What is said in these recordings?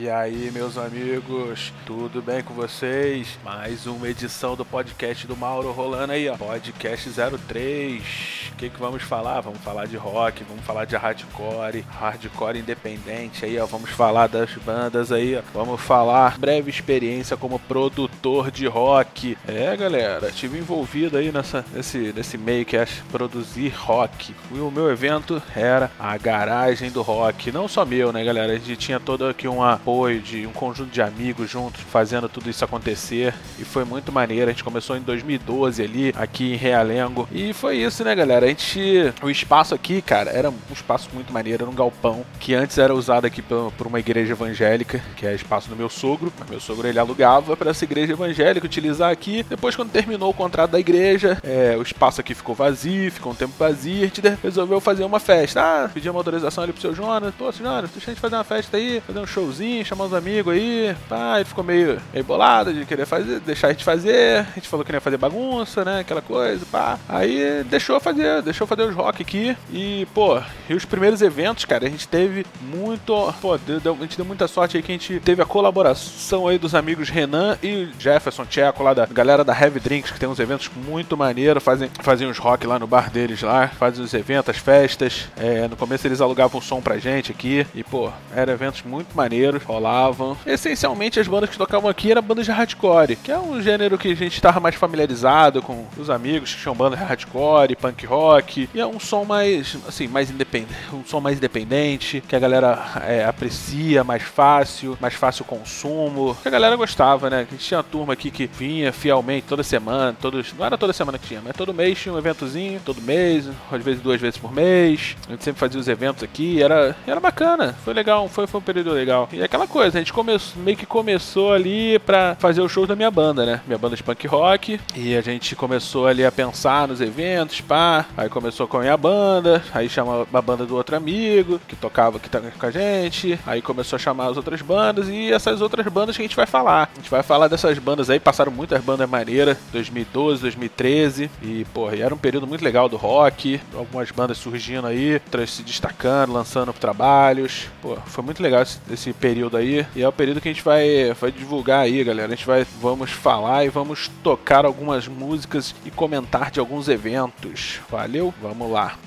E aí, meus amigos, tudo bem com vocês? Mais uma edição do podcast do Mauro rolando aí, ó. Podcast 03. O que, que vamos falar? Vamos falar de rock, vamos falar de hardcore, hardcore independente aí, ó. Vamos falar das bandas aí, ó. Vamos falar breve experiência como produtor de rock. É, galera, tive envolvido aí nessa, nesse, nesse meio que é produzir rock. E o meu evento era a garagem do rock. Não só meu, né, galera? A gente tinha todo aqui uma apoio de um conjunto de amigos juntos fazendo tudo isso acontecer e foi muito maneiro. A gente começou em 2012 ali, aqui em Realengo. E foi isso, né, galera? A gente. O espaço aqui, cara, era um espaço muito maneiro, era um galpão que antes era usado aqui por, uma igreja evangélica, que é espaço do meu sogro. Meu sogro ele alugava para essa igreja evangélica utilizar aqui. Depois, quando terminou o contrato da igreja, é, o espaço aqui ficou vazio, ficou um tempo vazio. A gente resolveu fazer uma festa. Ah, pedi uma autorização ali pro seu Jonas. Pô, seu Jonas, deixa a gente fazer uma festa aí, fazer um showzinho chamar os amigos aí. Pá, ele ficou meio, meio bolado de querer fazer, deixar a gente fazer. A gente falou que não ia fazer bagunça, né? Aquela coisa, pá. Aí deixou fazer, deixou fazer os rock aqui. E, pô, e os primeiros eventos, cara, a gente teve muito. Pô, deu, a gente deu muita sorte aí que a gente teve a colaboração aí dos amigos Renan e Jefferson Tcheco, lá da galera da Heavy Drinks, que tem uns eventos muito maneiros, fazem, fazem uns rock lá no bar deles lá, fazem os eventos, as festas. É, no começo eles alugavam som pra gente aqui. E, pô, eram eventos muito maneiros rolavam. Essencialmente, as bandas que tocavam aqui eram bandas de hardcore, que é um gênero que a gente estava mais familiarizado com os amigos que tinham bandas de hardcore, punk rock, e é um som mais, assim, mais independente, um som mais independente, que a galera é, aprecia mais fácil, mais fácil consumo, que a galera gostava, né? A gente tinha uma turma aqui que vinha fielmente toda semana, todos, não era toda semana que tinha, mas todo mês tinha um eventozinho, todo mês, às vezes duas vezes por mês. A gente sempre fazia os eventos aqui, era, era bacana, foi legal, foi, foi um período legal. E aquela coisa, a gente começou, meio que começou ali pra fazer os shows da minha banda, né? Minha banda de punk rock. E a gente começou ali a pensar nos eventos, pá. Aí começou com a minha banda, aí chama a banda do outro amigo, que tocava que tá com a gente. Aí começou a chamar as outras bandas e essas outras bandas que a gente vai falar. A gente vai falar dessas bandas aí, passaram muitas bandas maneiras, 2012, 2013. E, porra, era um período muito legal do rock. Algumas bandas surgindo aí, outras se destacando, lançando trabalhos. Pô, foi muito legal esse, esse período período aí. E é o período que a gente vai, vai divulgar aí, galera. A gente vai vamos falar e vamos tocar algumas músicas e comentar de alguns eventos. Valeu? Vamos lá.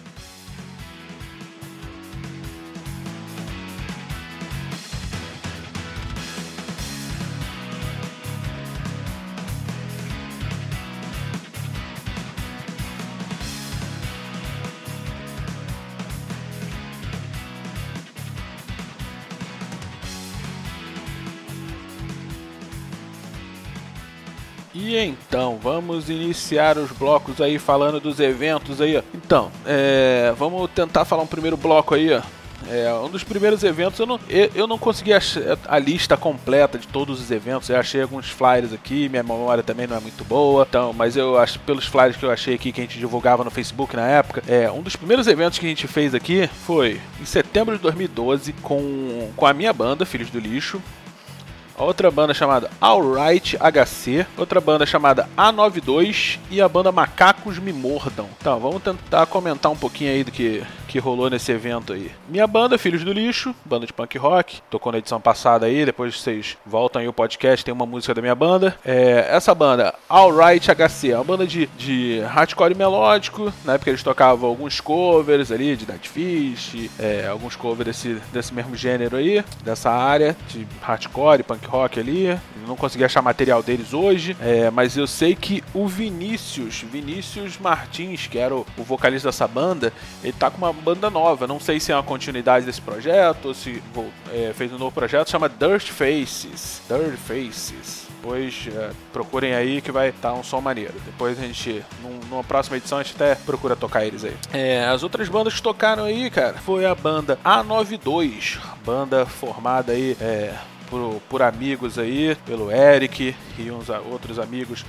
E então, vamos iniciar os blocos aí falando dos eventos aí. Então, é, vamos tentar falar um primeiro bloco aí. É, um dos primeiros eventos, eu não, eu, não consegui a lista completa de todos os eventos. Eu achei alguns flyers aqui, minha memória também não é muito boa. Então, mas eu acho pelos flyers que eu achei aqui que a gente divulgava no Facebook na época, é um dos primeiros eventos que a gente fez aqui foi em setembro de 2012 com, com a minha banda Filhos do Lixo outra banda chamada Alright HC, outra banda chamada A92 e a banda Macacos Me Mordam. Então, vamos tentar comentar um pouquinho aí do que, que rolou nesse evento aí. Minha banda, Filhos do Lixo, banda de punk rock, tocou na edição passada aí, depois vocês voltam aí o podcast, tem uma música da minha banda. É, essa banda, Alright HC, é uma banda de, de hardcore melódico, na época eles tocavam alguns covers ali, de Dead Fish, é, alguns covers desse, desse mesmo gênero aí, dessa área, de hardcore, punk rock ali. Não consegui achar material deles hoje, é, mas eu sei que o Vinícius, Vinícius Martins, que era o, o, vocalista dessa banda, ele tá com uma banda nova. Não sei se é uma continuidade desse projeto ou se é, fez um novo projeto, chama Dirt Faces. Dirt Faces depois é, procurem aí que vai estar tá um som maneiro. Depois a gente, num, numa próxima edição, a gente até procura tocar eles aí. É, as outras bandas que tocaram aí, cara, foi a banda A92, banda formada aí é, por, por amigos aí, pelo Eric e uns outros amigos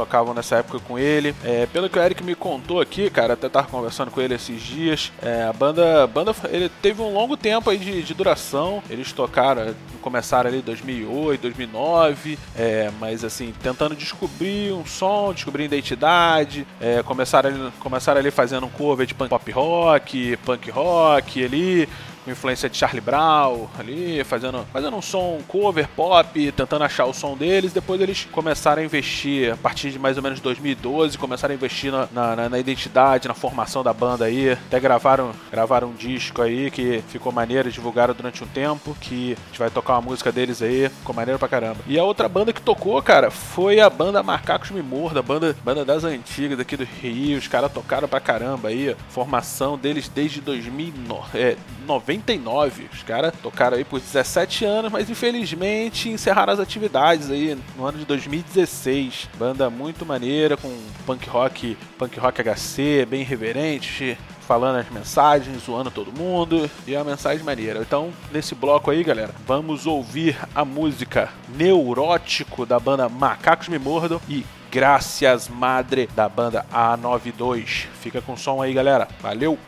tocavam nessa época com ele. É, pelo que o Eric me contou aqui, cara, até tava conversando com ele esses dias, é, a banda, banda ele teve um longo tempo aí de, de duração. Eles tocaram, começaram ali em 2008, 2009, é, mas assim, tentando descobrir um som, descobrir identidade. É, começaram, ali, começaram ali fazendo um cover de punk, pop rock, punk rock ali com influência de Charlie Brown ali, fazendo, fazendo um som cover pop, tentando achar o som deles. Depois eles começaram a investir, a partir de mais ou menos 2012, começaram a investir na, na, na identidade, na formação da banda aí. Até gravaram, gravaram um disco aí que ficou maneiro, divulgaram durante um tempo, que a gente vai tocar uma música deles aí, ficou maneiro pra caramba. E a outra banda que tocou, cara, foi a banda Macacos Me Morda, banda, banda das antigas aqui do Rio. Os caras tocaram pra caramba aí. Formação deles desde 2099. Os caras tocaram aí por 17 anos, mas infelizmente encerraram as atividades aí no ano de 2016. Banda muito maneira, com punk rock, punk rock HC, bem reverente, falando as mensagens, zoando todo mundo, e é uma mensagem maneira. Então, nesse bloco aí, galera, vamos ouvir a música Neurótico da banda Macacos Me Mordam e Gracias Madre da banda A92. Fica com o som aí, galera. Valeu!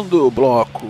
Seguindo o bloco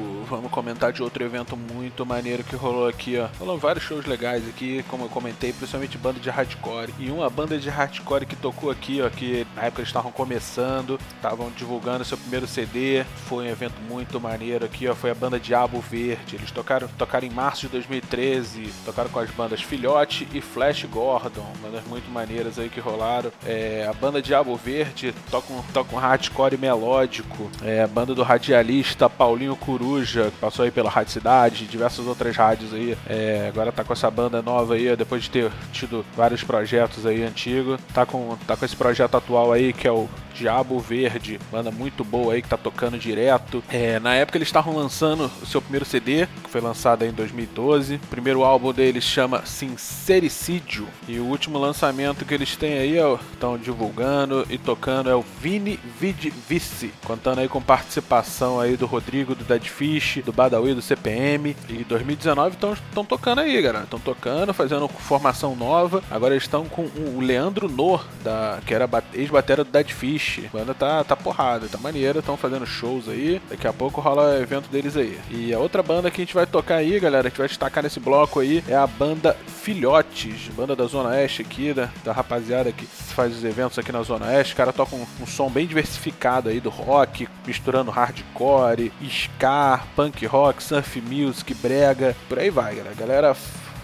comentar de outro evento muito maneiro que rolou aqui, ó. Rolou vários shows legais aqui, como eu comentei, principalmente banda de hardcore. E uma banda de hardcore que tocou aqui, ó, que na época eles estavam começando, estavam divulgando seu primeiro CD. Foi um evento muito maneiro aqui, ó. Foi a banda Diabo Verde. Eles tocaram, tocaram em março de 2013, tocaram com as bandas Filhote e Flash Gordon, bandas muito maneiras aí que rolaram. É, a banda Diabo Verde toca um, toca um hardcore melódico. É, a banda do radialista Paulinho Coruja passou aí pela Rádio Cidade, diversas outras rádios aí. É, agora tá com essa banda nova aí, depois de ter tido vários projetos aí antigos. Tá com, tá com esse projeto atual aí que é o Diabo Verde, banda muito boa aí que tá tocando direto. É, na época eles estavam lançando o seu primeiro CD, que foi lançado em 2012. O primeiro álbum deles chama Sincericídio. E o último lançamento que eles têm aí, estão divulgando e tocando, é o Vini Vid Vice, contando aí com participação aí do Rodrigo do Dead Fish, do Badawi do CPM. E 2019 estão tocando aí, galera. Estão tocando, fazendo formação nova. Agora eles estão com o Leandro Nor, da, que era ex-batera do Dead Fish a banda tá, tá porrada, tá maneira, estão fazendo shows aí. Daqui a pouco rola evento deles aí. E a outra banda que a gente vai tocar aí, galera, que a gente vai destacar nesse bloco aí, é a banda Filhotes, banda da Zona Oeste aqui, da, da rapaziada que faz os eventos aqui na Zona Oeste. O cara toca um, um som bem diversificado aí do rock, misturando hardcore, ska, punk rock, surf music, brega, por aí vai, galera. A galera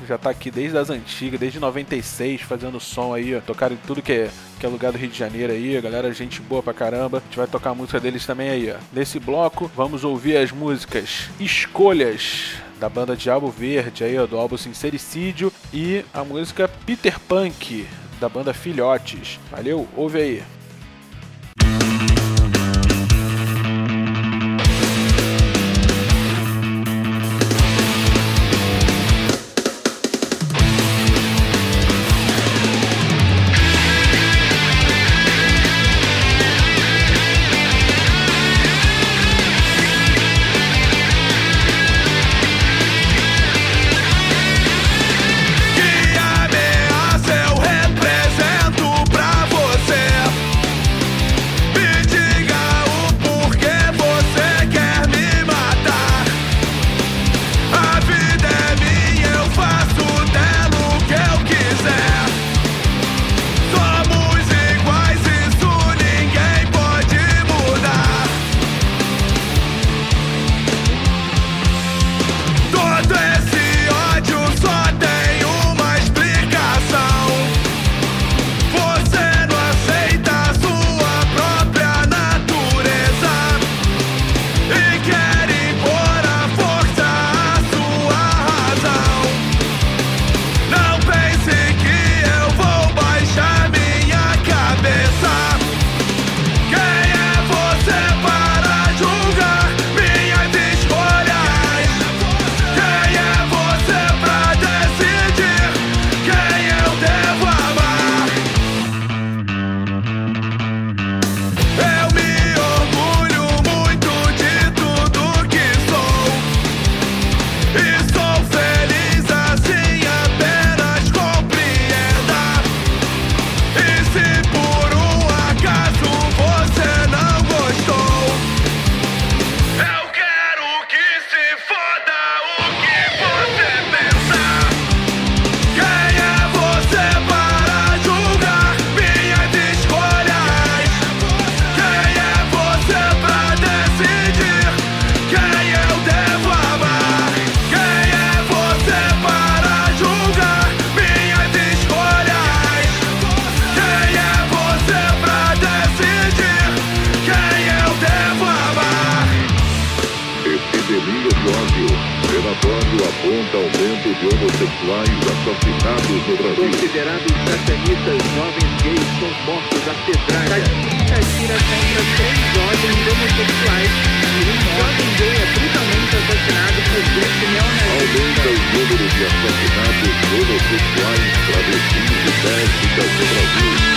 já tá aqui desde as antigas, desde 96, fazendo som aí, ó. Tocaram em tudo que é, que é lugar do Rio de Janeiro aí, a galera, gente boa pra caramba. A gente vai tocar a música deles também aí, ó. Nesse bloco, vamos ouvir as músicas Escolhas da banda Diabo Verde aí, ó, do álbum Sincericídio e a música Peter Punk da banda Filhotes. Valeu, ouve aí. homossexuais assassinados no Brasil. Considerados satanistas jovens gays são mortos a pedrada. Satira contra três jovens homossexuais e um jovem gay é brutalmente assassinado por grupo neonazista. Aumenta o número de assassinatos homossexuais, travestis e lésbicas no Brasil.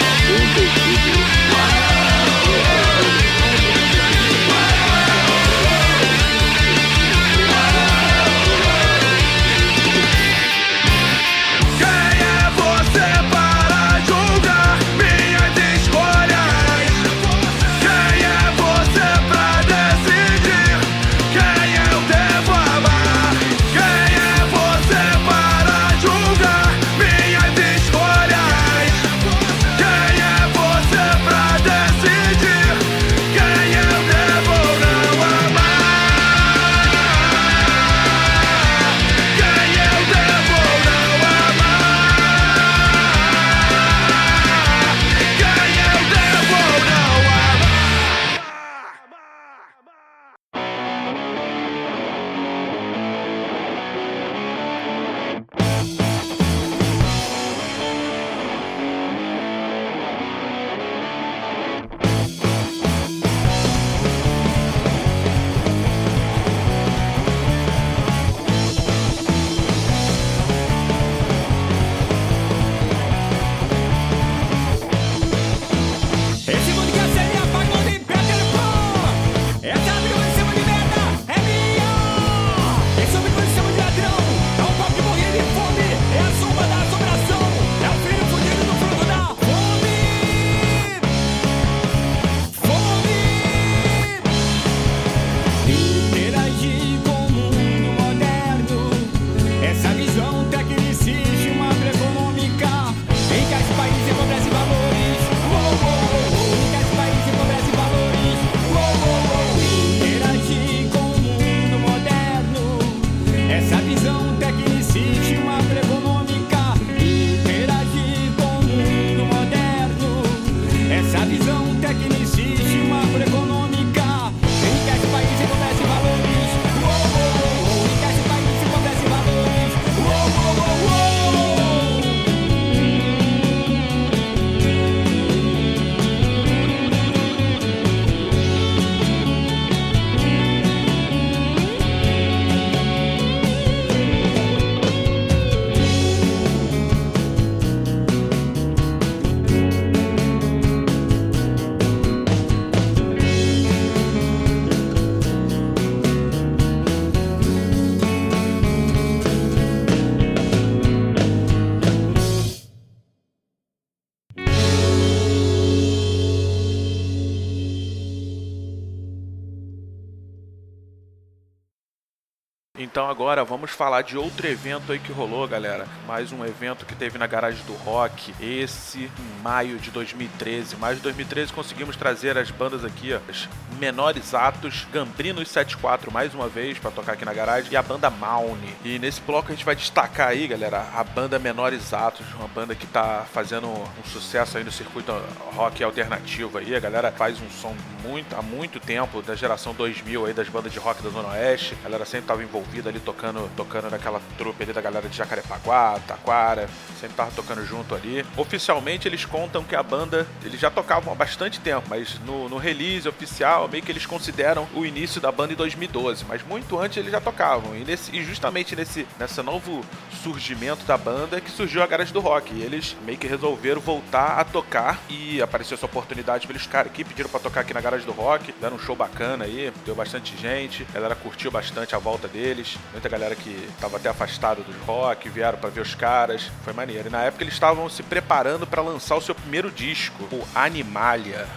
Então agora vamos falar de outro evento aí que rolou, galera. Mais um evento que teve na garagem do rock. Esse em maio de 2013. Maio de 2013 conseguimos trazer as bandas aqui, ó, as menores atos, Gambrinos 74 mais uma vez para tocar aqui na garagem e a banda Maune. E nesse bloco a gente vai destacar aí, galera, a banda Menores Atos, uma banda que tá fazendo um sucesso aí no circuito rock alternativo aí. A galera faz um som muito há muito tempo da geração 2000 aí das bandas de rock da Zona Oeste. A galera sempre tava envolvida ali tocando, tocando naquela trupe ali da galera de Jacarepaguá, Taquara, sempre tava tocando junto ali. Oficialmente eles contam que a banda, eles já tocavam há bastante tempo, mas no, no release oficial meio que eles consideram o início da banda em 2012, mas muito antes eles já tocavam. E, nesse, e justamente nesse nessa novo surgimento da banda que surgiu a Garage do Rock. E eles meio que resolveram voltar a tocar e apareceu essa oportunidade pra eles, cara, aqui pediram para tocar aqui na Garage do Rock, deram um show bacana aí, deu bastante gente, a galera curtiu bastante a volta deles, muita galera que tava até afastada do rock, vieram para ver os caras, foi maneiro. E na época eles estavam se preparando para lançar o seu primeiro disco, o Animalia.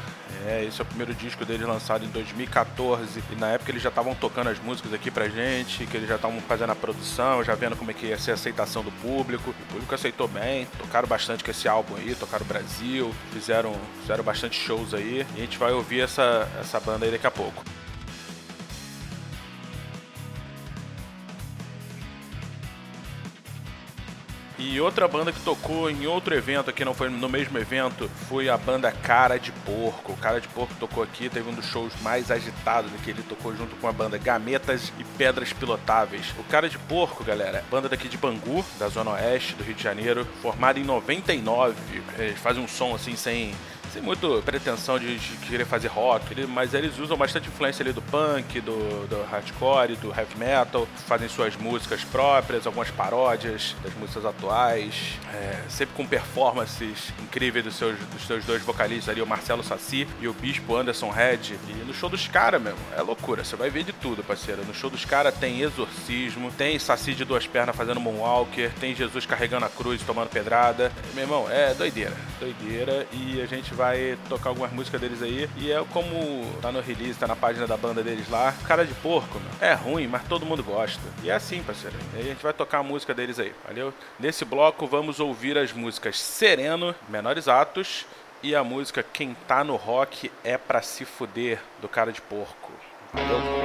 É, esse é o primeiro disco deles lançado em 2014. E na época eles já estavam tocando as músicas aqui pra gente, que eles já estavam fazendo a produção, já vendo como é que ia ser a aceitação do público. O público aceitou bem, tocaram bastante com esse álbum aí, tocaram o Brasil, fizeram, fizeram bastante shows aí. E a gente vai ouvir essa, essa banda aí daqui a pouco. E outra banda que tocou em outro evento aqui, não foi no mesmo evento, foi a banda Cara de Porco. O Cara de Porco tocou aqui, teve um dos shows mais agitados que ele tocou junto com a banda Gametas e Pedras Pilotáveis. O Cara de Porco, galera, banda daqui de Bangu, da Zona Oeste do Rio de Janeiro, formada em 99. Eles fazem um som assim sem sem muito pretensão de, de, querer fazer rock, mas eles usam bastante influência ali do punk, do, do hardcore, do heavy metal, fazem suas músicas próprias, algumas paródias das músicas atuais, é, sempre com performances incríveis dos seus, dos seus dois vocalistas ali, o Marcelo Saci e o Bispo Anderson Red. E no show dos caras, mesmo, é loucura, você vai ver de tudo, parceiro. No show dos caras tem exorcismo, tem Saci de duas pernas fazendo moonwalker, tem Jesus carregando a cruz tomando pedrada. Meu irmão, é doideira, doideira, e a gente vai vai tocar algumas músicas deles aí. E é como tá no release, tá na página da banda deles lá. Cara de porco, meu. É ruim, mas todo mundo gosta. E é assim, parceiro. E a gente vai tocar a música deles aí, valeu? Nesse bloco vamos ouvir as músicas Sereno, Menores Atos e a música Quem Tá no Rock é Pra Se Fuder, do Cara de Porco. Valeu?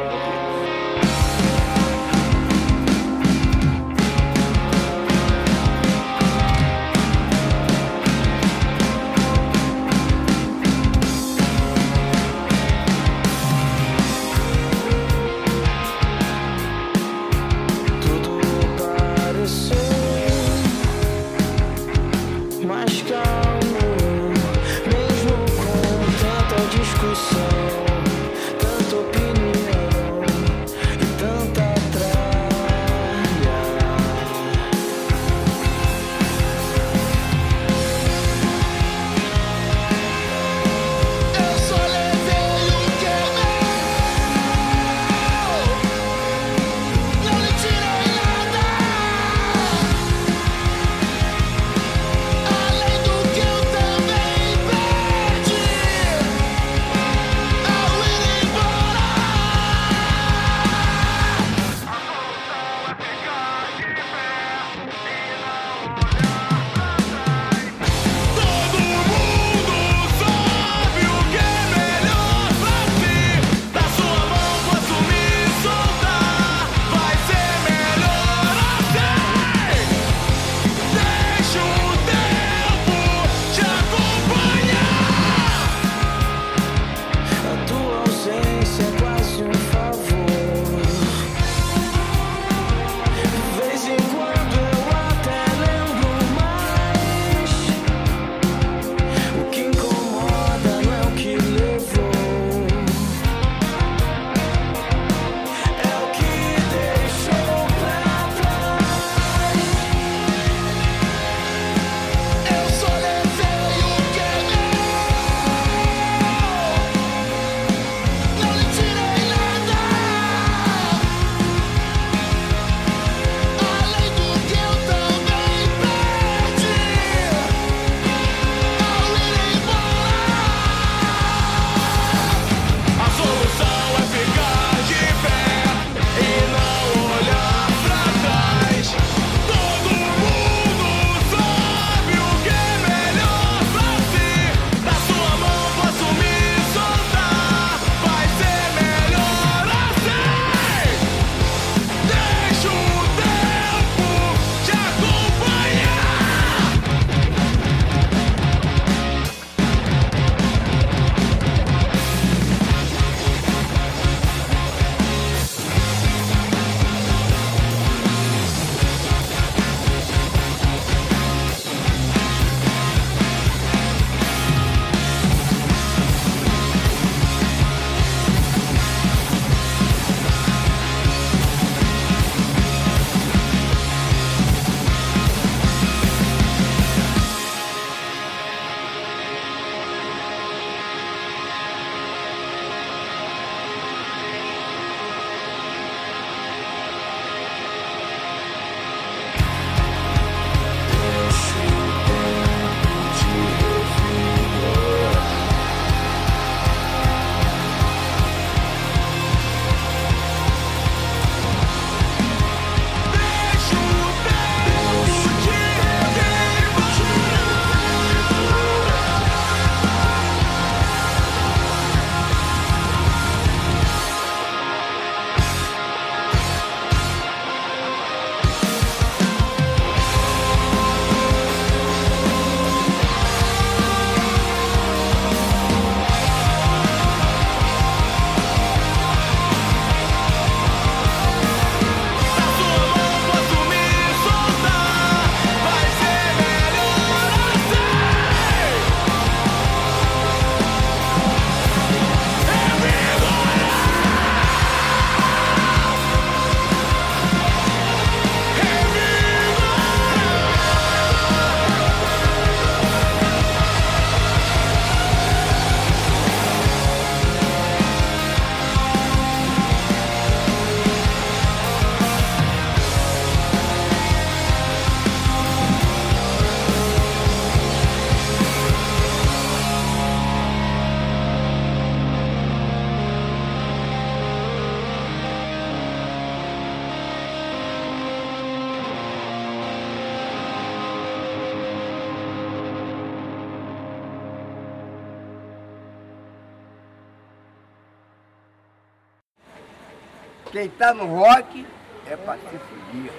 Quem tá no rock é pra se fudir.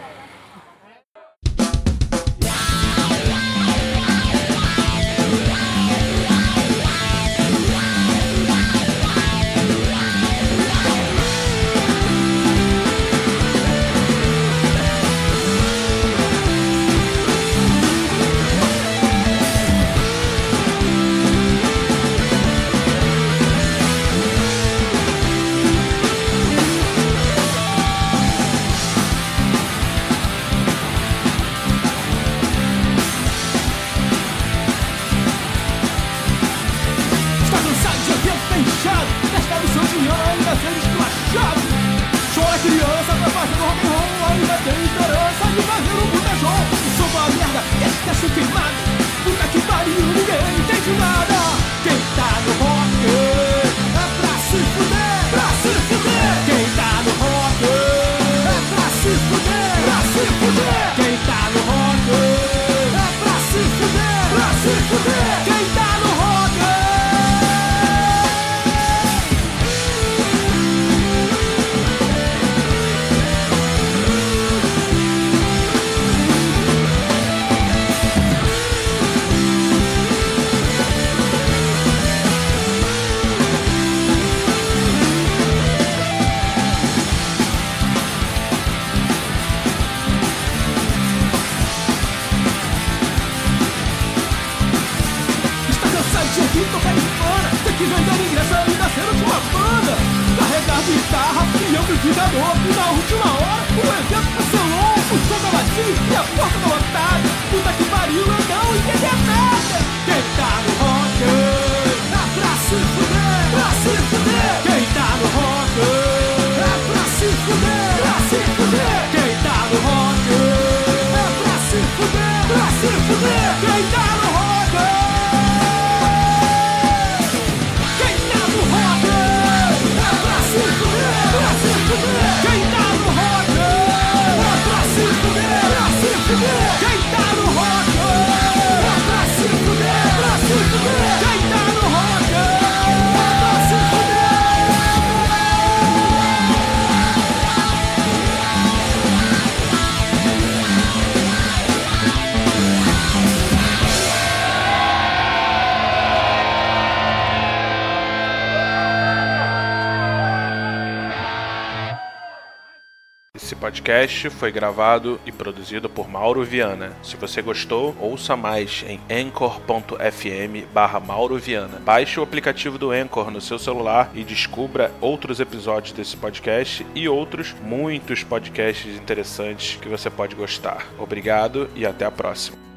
podcast foi gravado e produzido por Mauro Viana. Se você gostou, ouça mais em anchor.fm barra Mauro Viana. Baixe o aplicativo do Anchor no seu celular e descubra outros episódios desse podcast e outros muitos podcasts interessantes que você pode gostar. Obrigado e até a próxima.